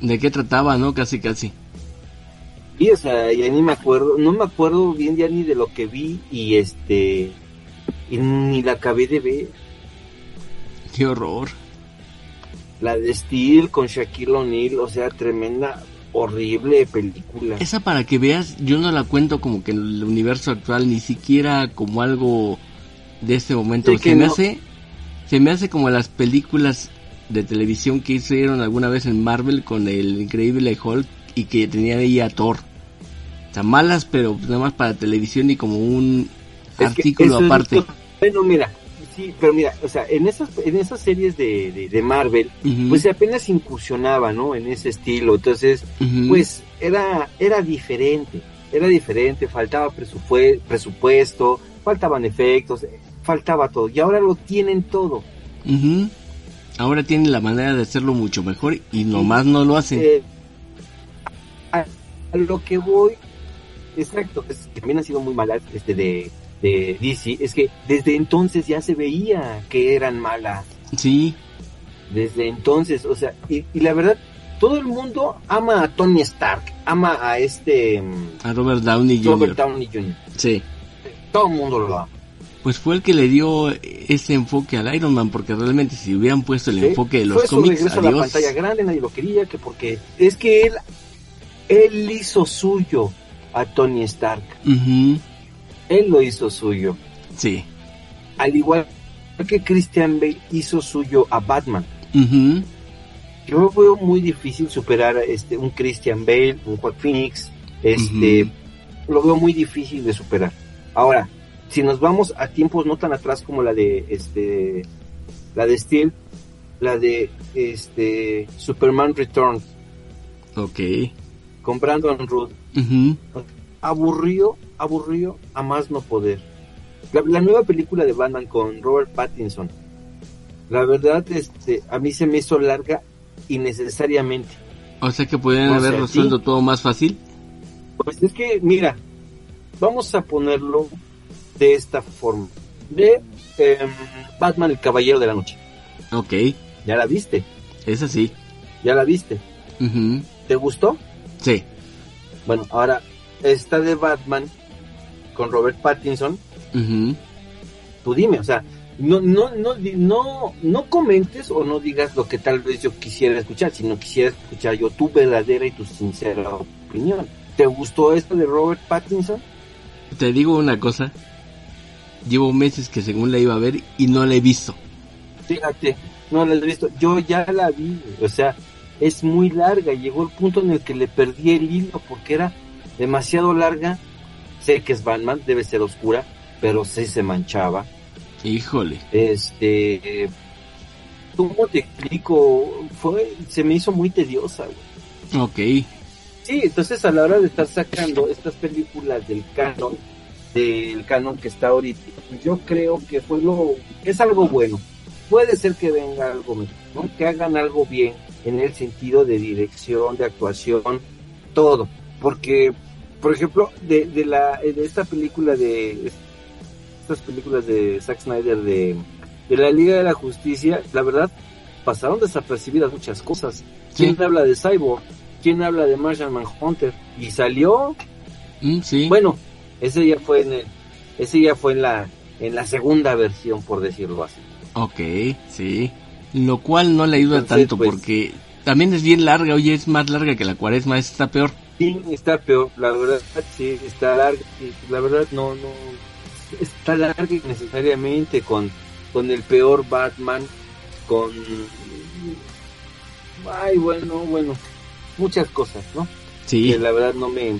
¿De qué trataba, no? Casi, casi. Y, o sea, ya ni me acuerdo, no me acuerdo bien ya ni de lo que vi y este, y ni la acabé de ver. Qué horror. La de Steel con Shaquille O'Neal, o sea, tremenda, horrible película. Esa para que veas, yo no la cuento como que en el universo actual, ni siquiera como algo de este momento. Sí, se me no. hace, se me hace como las películas de televisión que hicieron alguna vez en Marvel con el increíble Hulk y que tenía ahí a Thor. O sea, malas, pero nada más para televisión y como un Es artículo es aparte. Bueno, mira, sí, pero mira, o sea, en esas, en esas series de, de, de Marvel, Ujú, pues apenas incursionaba, ¿no? En ese estilo, entonces, pues era, era diferente, era diferente, faltaba presupue- presupuesto, faltaban efectos, faltaba todo, y ahora lo tienen todo. Ujú. Ahora tienen la manera de hacerlo mucho mejor y nomás no lo hacen. Eh, a, a lo que voy, exacto, es también ha sido muy malas este de, de DC, es que desde entonces ya se veía que eran malas, Sí, desde entonces, o sea, y, y la verdad, todo el mundo ama a Tony Stark, ama a este mm, a Robert Downey Jr. Robert Downey Jr., Sí. todo el mundo lo ama. Pues fue el que le dio ese enfoque al Iron Man, porque realmente si hubieran puesto el ¿sí? enfoque de los Fue su cómics, regreso a la pantalla grande, nadie lo quería, que porque es que él, él hizo suyo a Tony Stark, Ujú, él lo hizo suyo. Sí. al igual que Christian Bale hizo suyo a Batman. Ujú, Yo veo muy difícil superar a este un Christian Bale, un Joaquin Phoenix, este lo veo muy difícil de superar. Ahora, si nos vamos a tiempos no tan atrás como la de este la de Steel, la de este Superman Returns Ok. con Brandon Root, Ujú, aburrió, aburrió a más no poder. La, la nueva película de Batman con Robert Pattinson, la verdad, este, a mí se me hizo larga innecesariamente. O sea que podrían haber sea, resuelto sí. todo más fácil. Pues es que, mira, vamos a ponerlo de esta forma. De em, Batman, el Caballero de la Noche. Ok, Ya la viste, es así. ya la viste. ¿Te gustó? Sí. Bueno, ahora, esta de Batman con Robert Pattinson, tú dime, o sea, no, no, no, no, no comentes o no digas lo que tal vez yo quisiera escuchar, sino quisiera escuchar yo tu verdadera y tu sincera opinión. ¿Te gustó esto de Robert Pattinson? Te digo una cosa. Llevo meses que según la iba a ver y no la he visto. Fíjate, no la he visto, yo ya la vi, o sea, es muy larga, llegó el punto en el que le perdí el hilo porque era demasiado larga. Sé que es Batman, debe ser oscura, pero sí se manchaba. Híjole. Este, ¿cómo te explico? Fue, se me hizo muy tediosa, güey. Ok. Sí, entonces a la hora de estar sacando estas películas del canon, del canon que está ahorita. Yo creo que fue lo, es algo bueno. Puede ser que venga algo mejor, ¿no? que hagan algo bien en el sentido de dirección, de actuación, todo. Porque, por ejemplo, de, de la, de esta película de, estas películas de Zack Snyder de, de la Liga de la Justicia, la verdad, pasaron desapercibidas muchas cosas. ¿Quién habla de Cyborg? ¿Quién habla de Martian Manhunter? Y salió, Mm, sí. bueno, ese ya fue en el, ese ya fue en la, en la segunda versión, por decirlo así. Ok, sí. Lo cual no le ayuda Entonces, tanto pues- porque también es bien larga, oye, es más larga que la cuaresma, esta está peor. Sí, está peor, la verdad, sí, está larga, la verdad no, no, está larga necesariamente con, con el peor Batman, con, ay, bueno, bueno, muchas cosas, ¿no? Sí, Que la verdad no me,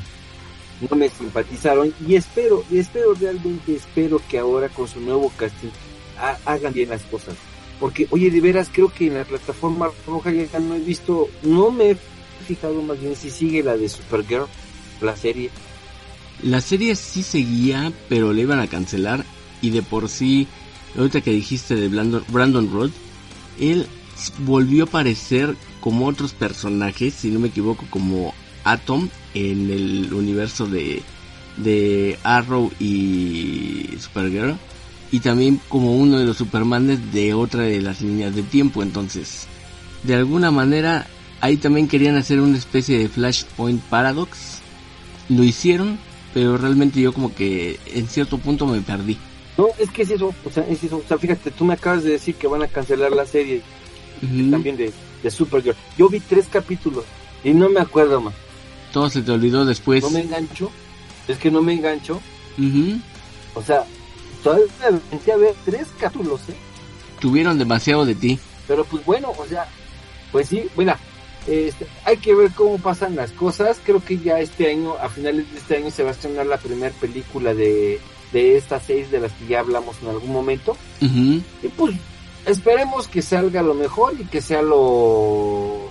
no me simpatizaron y espero, y espero realmente, espero que ahora con su nuevo casting ha- hagan bien las cosas. Porque, oye, de veras, creo que en la plataforma roja ya no he visto, no me he fijado más bien si sigue la de Supergirl, la serie. la serie sí seguía, pero le iban a cancelar y de por sí, ahorita que dijiste de Brandon, Brandon Road, él volvió a aparecer como otros personajes, si no me equivoco, como Atom en el universo de, de Arrow y Supergirl. Y también como uno de los Supermanes de otra de las líneas de tiempo. Entonces, de alguna manera, ahí también querían hacer una especie de Flashpoint Paradox. Lo hicieron, pero realmente yo como que en cierto punto me perdí. No, es que es eso, o sea, es eso, o sea, fíjate, tú me acabas de decir que van a cancelar la serie Ujú. también de, de Supergirl. Yo vi tres capítulos y no me acuerdo más. Todo se te olvidó después. No me engancho, es que no me engancho, o sea, todavía me aventé a ver tres capítulos, ¿eh? Tuvieron demasiado de ti. Pero pues bueno, o sea, pues sí, bueno, este, hay que ver cómo pasan las cosas. Creo que ya este año, a finales de este año, se va a estrenar la primera película de, de estas seis de las que ya hablamos en algún momento. Y pues esperemos que salga lo mejor y que sea lo...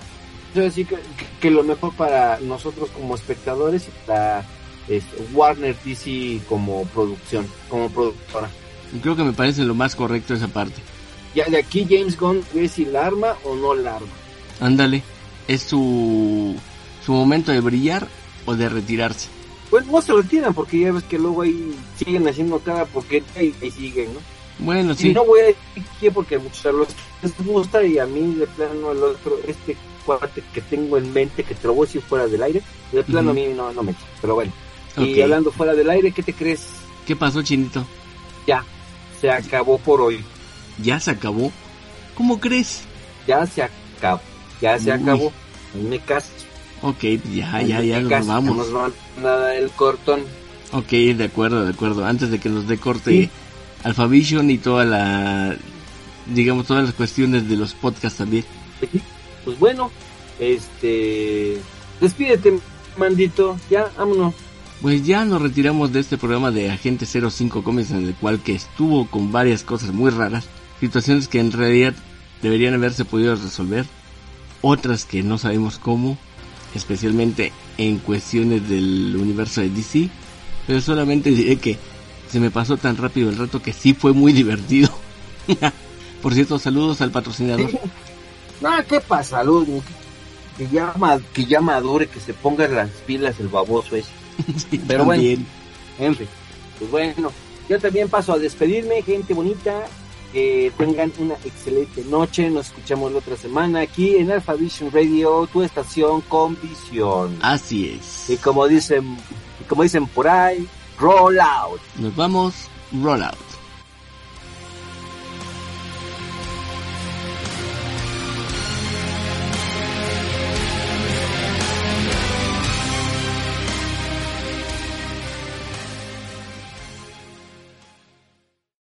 Yo decir que, que lo mejor para nosotros como espectadores y para este, Warner DC como producción, como productora. Creo que me parece lo más correcto esa parte. Ya de aquí James Gunn ve si la arma o no la arma. Ándale. Es su, su momento de brillar o de retirarse. Pues no se retiran porque ya ves que luego ahí siguen haciendo cada porquería y siguen, ¿no? Bueno, Y sí. no voy a decir porque a muchos a los les gusta y a mí de plano el otro, este cuate que tengo en mente que te lo voy a decir fuera del aire, de plano a mí no, no me echa, pero bueno. Y hablando fuera del aire, ¿qué te crees? ¿Qué pasó, Chinito? Ya, se acabó por hoy, ¿Ya se acabó? ¿Cómo crees? ya se acabó, ya se Uy. acabó. Me caso. Ok, ya, ya, ya nos vamos. Nos van a dar el cortón. Ok, de acuerdo, de acuerdo. Antes de que nos dé corte Sí. Alphavision y toda la, digamos, todas las cuestiones de los podcasts también. Pues bueno, este, despídete, mandito, ya, vámonos. Pues ya nos retiramos de este programa de Agente 05 Comics en el cual que estuvo con varias cosas muy raras, situaciones que en realidad deberían haberse podido resolver, otras que no sabemos cómo, especialmente en cuestiones del universo de DC, pero solamente diré que se me pasó tan rápido el rato que sí fue muy divertido. [LAUGHS] Por cierto, saludos al patrocinador. [LAUGHS] No, ¿qué pasa, Luz? Que ya, ma- que ya madure, que se ponga las pilas el baboso ese. [LAUGHS] Sí, Pero bueno. también. En fin, pues bueno, yo también paso a despedirme, gente bonita. Que tengan una excelente noche. Nos escuchamos la otra semana aquí en Alpha Vision Radio, tu estación con visión. Así es. Y como dicen, como dicen por ahí, roll out. Nos vamos, roll out.